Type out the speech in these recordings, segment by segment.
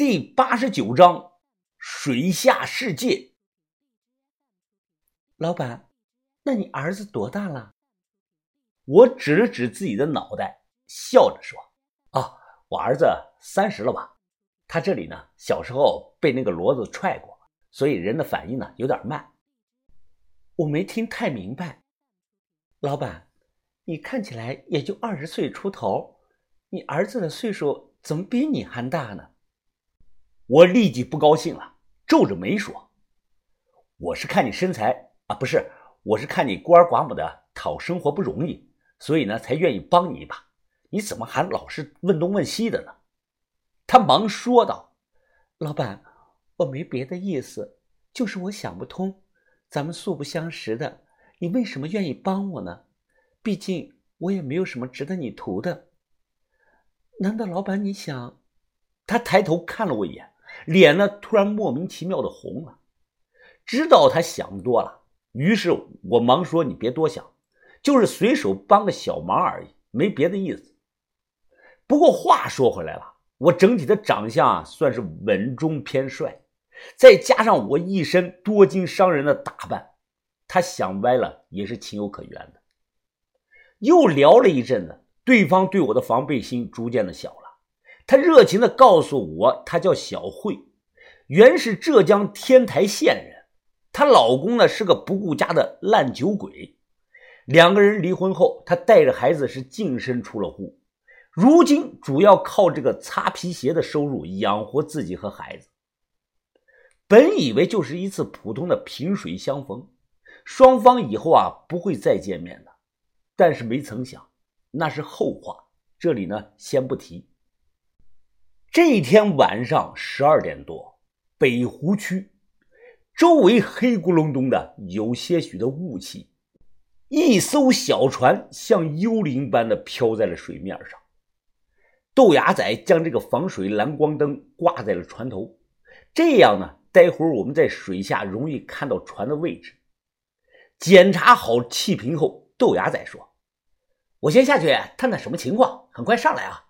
第八十九章水下世界。老板，那你儿子多大了？我指了指自己的脑袋，笑着说：“啊，我儿子三十了吧？他这里呢，小时候被那个骡子踹过，所以人的反应呢有点慢。”我没听太明白。老板，你看起来也就二十岁出头，你儿子的岁数怎么比你还大呢？我立即不高兴了，皱着眉说：“我是看你身材啊，不是，我是看你孤儿寡母的讨生活不容易，所以呢才愿意帮你一把。你怎么还老是问东问西的呢？”他忙说道：“老板，我没别的意思，就是我想不通，咱们素不相识的，你为什么愿意帮我呢？毕竟我也没有什么值得你图的。难道老板你想？”他抬头看了我一眼。脸呢，突然莫名其妙的红了。知道他想多了，于是我忙说：“你别多想，就是随手帮个小忙而已，没别的意思。”不过话说回来了，我整体的长相算是稳中偏帅，再加上我一身多金商人的打扮，他想歪了也是情有可原的。又聊了一阵子，对方对我的防备心逐渐的小了。他热情地告诉我，她叫小慧，原是浙江天台县人。她老公呢是个不顾家的烂酒鬼。两个人离婚后，她带着孩子是净身出了户，如今主要靠这个擦皮鞋的收入养活自己和孩子。本以为就是一次普通的萍水相逢，双方以后啊不会再见面的，但是没曾想，那是后话，这里呢先不提。这一天晚上十二点多，北湖区周围黑咕隆咚的，有些许的雾气。一艘小船像幽灵般的飘在了水面上。豆芽仔将这个防水蓝光灯挂在了船头，这样呢，待会儿我们在水下容易看到船的位置。检查好气瓶后，豆芽仔说：“我先下去探探什么情况，很快上来啊。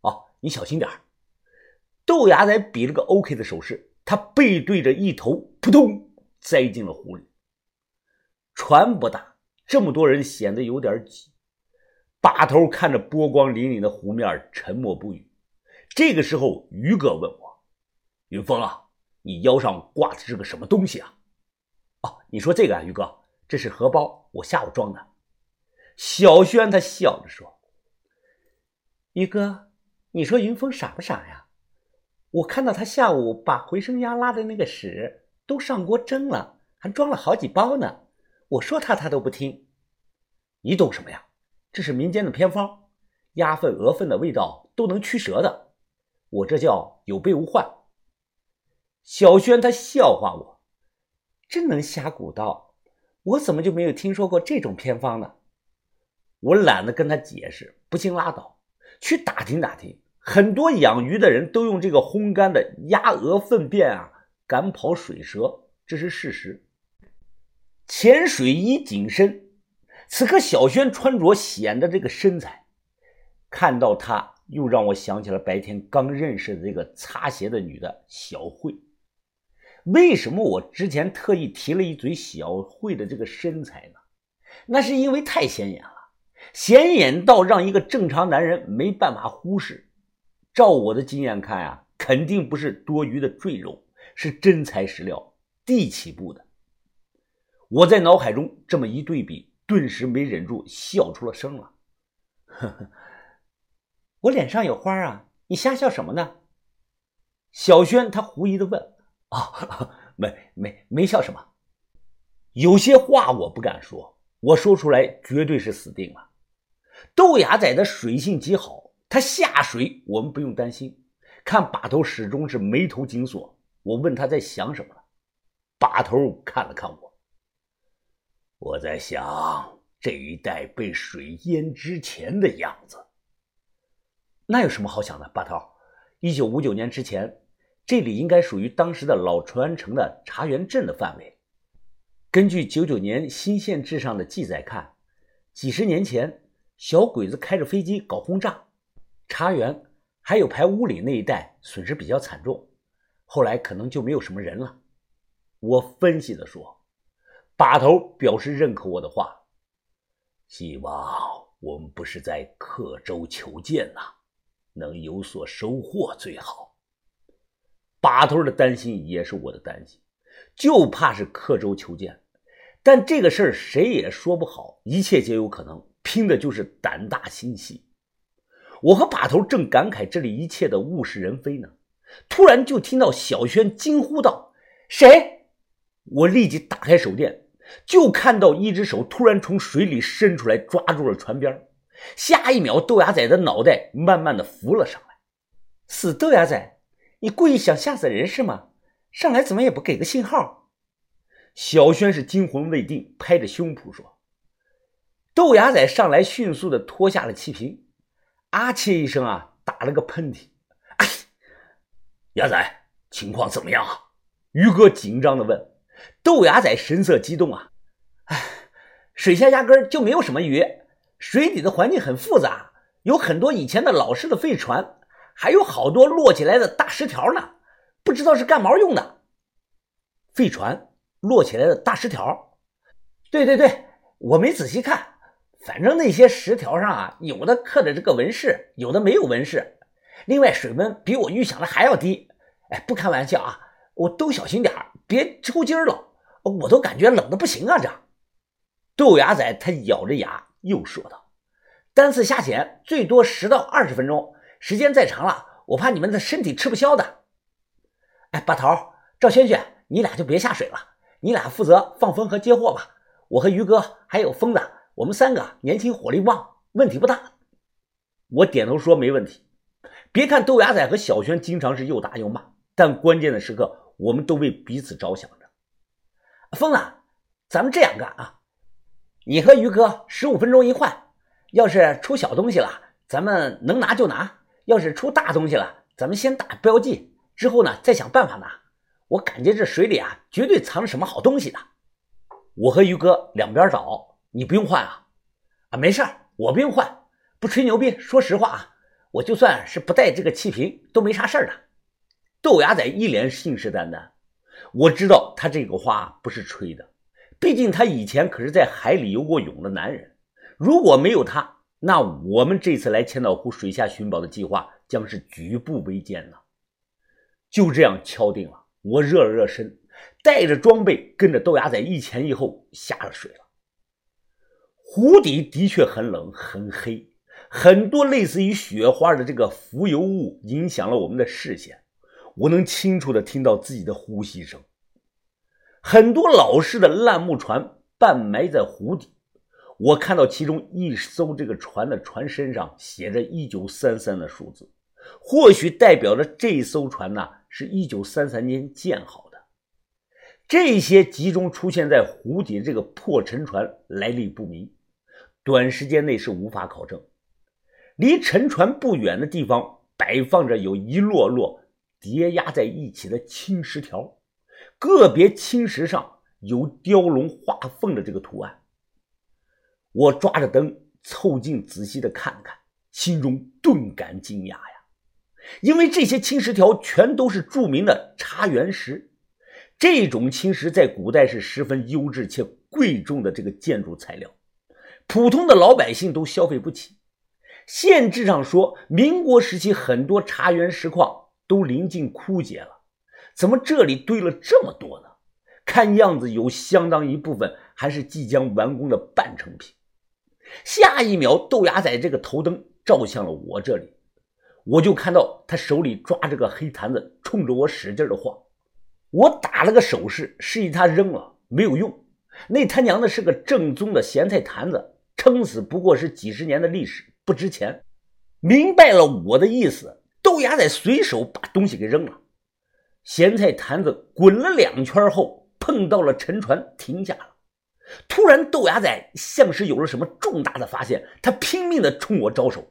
哦，你小心点儿。”豆芽仔比了个 OK 的手势，他背对着一头，扑通栽进了湖里。船不大，这么多人显得有点挤。把头看着波光粼粼的湖面，沉默不语。这个时候，于哥问我：“云峰啊，你腰上挂的是个什么东西啊？”“哦，你说这个啊，于哥，这是荷包，我下午装的。”小轩他笑着说：“于哥，你说云峰傻不傻呀？”我看到他下午把回声鸭拉的那个屎都上锅蒸了，还装了好几包呢。我说他，他都不听。你懂什么呀？这是民间的偏方，鸭粪、鹅粪的味道都能驱蛇的。我这叫有备无患。小轩他笑话我，真能瞎鼓捣。我怎么就没有听说过这种偏方呢？我懒得跟他解释，不信拉倒，去打听打听。很多养鱼的人都用这个烘干的鸭鹅粪便啊赶跑水蛇，这是事实。潜水衣紧身，此刻小轩穿着显得这个身材，看到他又让我想起了白天刚认识的这个擦鞋的女的小慧。为什么我之前特意提了一嘴小慧的这个身材呢？那是因为太显眼了，显眼到让一个正常男人没办法忽视。照我的经验看啊，肯定不是多余的赘肉，是真材实料，地起步的。我在脑海中这么一对比，顿时没忍住笑出了声了。呵呵，我脸上有花啊？你瞎笑什么呢？小轩他狐疑的问。啊，没没没笑什么。有些话我不敢说，我说出来绝对是死定了。豆芽仔的水性极好。他下水，我们不用担心。看把头始终是眉头紧锁。我问他在想什么了？把头看了看我。我在想这一带被水淹之前的样子。那有什么好想的？把头，一九五九年之前，这里应该属于当时的老淳安城的茶园镇的范围。根据九九年新县志上的记载看，几十年前，小鬼子开着飞机搞轰炸。茶园还有排屋里那一带损失比较惨重，后来可能就没有什么人了。我分析的说，把头表示认可我的话，希望我们不是在刻舟求剑呐，能有所收获最好。把头的担心也是我的担心，就怕是刻舟求剑，但这个事儿谁也说不好，一切皆有可能，拼的就是胆大心细。我和把头正感慨这里一切的物是人非呢，突然就听到小轩惊呼道：“谁？”我立即打开手电，就看到一只手突然从水里伸出来，抓住了船边。下一秒，豆芽仔的脑袋慢慢的浮了上来。死豆芽仔，你故意想吓死人是吗？上来怎么也不给个信号？小轩是惊魂未定，拍着胸脯说：“豆芽仔上来，迅速的脱下了气瓶，啊切一声啊，打了个喷嚏。哎，芽仔，情况怎么样啊？”于哥紧张的问。豆芽仔神色激动啊！哎，水下压根就没有什么鱼，水底的环境很复杂，有很多以前的老式的废船，还有好多摞起来的大石条呢，不知道是干毛用的。废船摞起来的大石条？对对对，我没仔细看，反正那些石条上啊，有的刻着这个纹饰，有的没有纹饰。另外，水温比我预想的还要低。哎，不开玩笑啊，我都小心点别抽筋了，我都感觉冷的不行啊！这豆芽仔他咬着牙又说道：“单次下潜最多十到二十分钟，时间再长了，我怕你们的身体吃不消的。”哎，把头、赵轩轩，你俩就别下水了，你俩负责放风和接货吧。我和于哥还有疯子，我们三个年轻火力旺，问题不大。我点头说没问题。别看豆芽仔和小轩经常是又打又骂，但关键的时刻。我们都为彼此着想着。疯子，咱们这样干啊！你和于哥十五分钟一换，要是出小东西了，咱们能拿就拿；要是出大东西了，咱们先打标记，之后呢再想办法拿。我感觉这水里啊，绝对藏着什么好东西的。我和于哥两边找，你不用换啊！啊，没事我不用换，不吹牛逼，说实话啊，我就算是不带这个气瓶，都没啥事的。豆芽仔一脸信誓旦旦，我知道他这个话不是吹的，毕竟他以前可是在海里游过泳的男人。如果没有他，那我们这次来千岛湖水下寻宝的计划将是举步维艰呢。就这样敲定了，我热了热身，带着装备跟着豆芽仔一前一后下了水了。湖底的确很冷很黑，很多类似于雪花的这个浮游物影响了我们的视线。我能清楚地听到自己的呼吸声。很多老式的烂木船半埋在湖底，我看到其中一艘这个船的船身上写着一九三三的数字，或许代表着这艘船呢是一九三三年建好的。这些集中出现在湖底的这个破沉船来历不明，短时间内是无法考证。离沉船不远的地方摆放着有一摞摞。叠压在一起的青石条，个别青石上有雕龙画凤的这个图案。我抓着灯凑近仔细的看看，心中顿感惊讶呀，因为这些青石条全都是著名的茶园石，这种青石在古代是十分优质且贵重的这个建筑材料，普通的老百姓都消费不起。县志上说，民国时期很多茶园石矿。都临近枯竭了，怎么这里堆了这么多呢？看样子有相当一部分还是即将完工的半成品。下一秒，豆芽仔这个头灯照向了我这里，我就看到他手里抓着个黑坛子，冲着我使劲的晃。我打了个手势，示意他扔了，没有用。那他娘的是个正宗的咸菜坛子，撑死不过是几十年的历史，不值钱。明白了我的意思。豆芽仔随手把东西给扔了，咸菜坛子滚了两圈后碰到了沉船，停下了。突然，豆芽仔像是有了什么重大的发现，他拼命的冲我招手。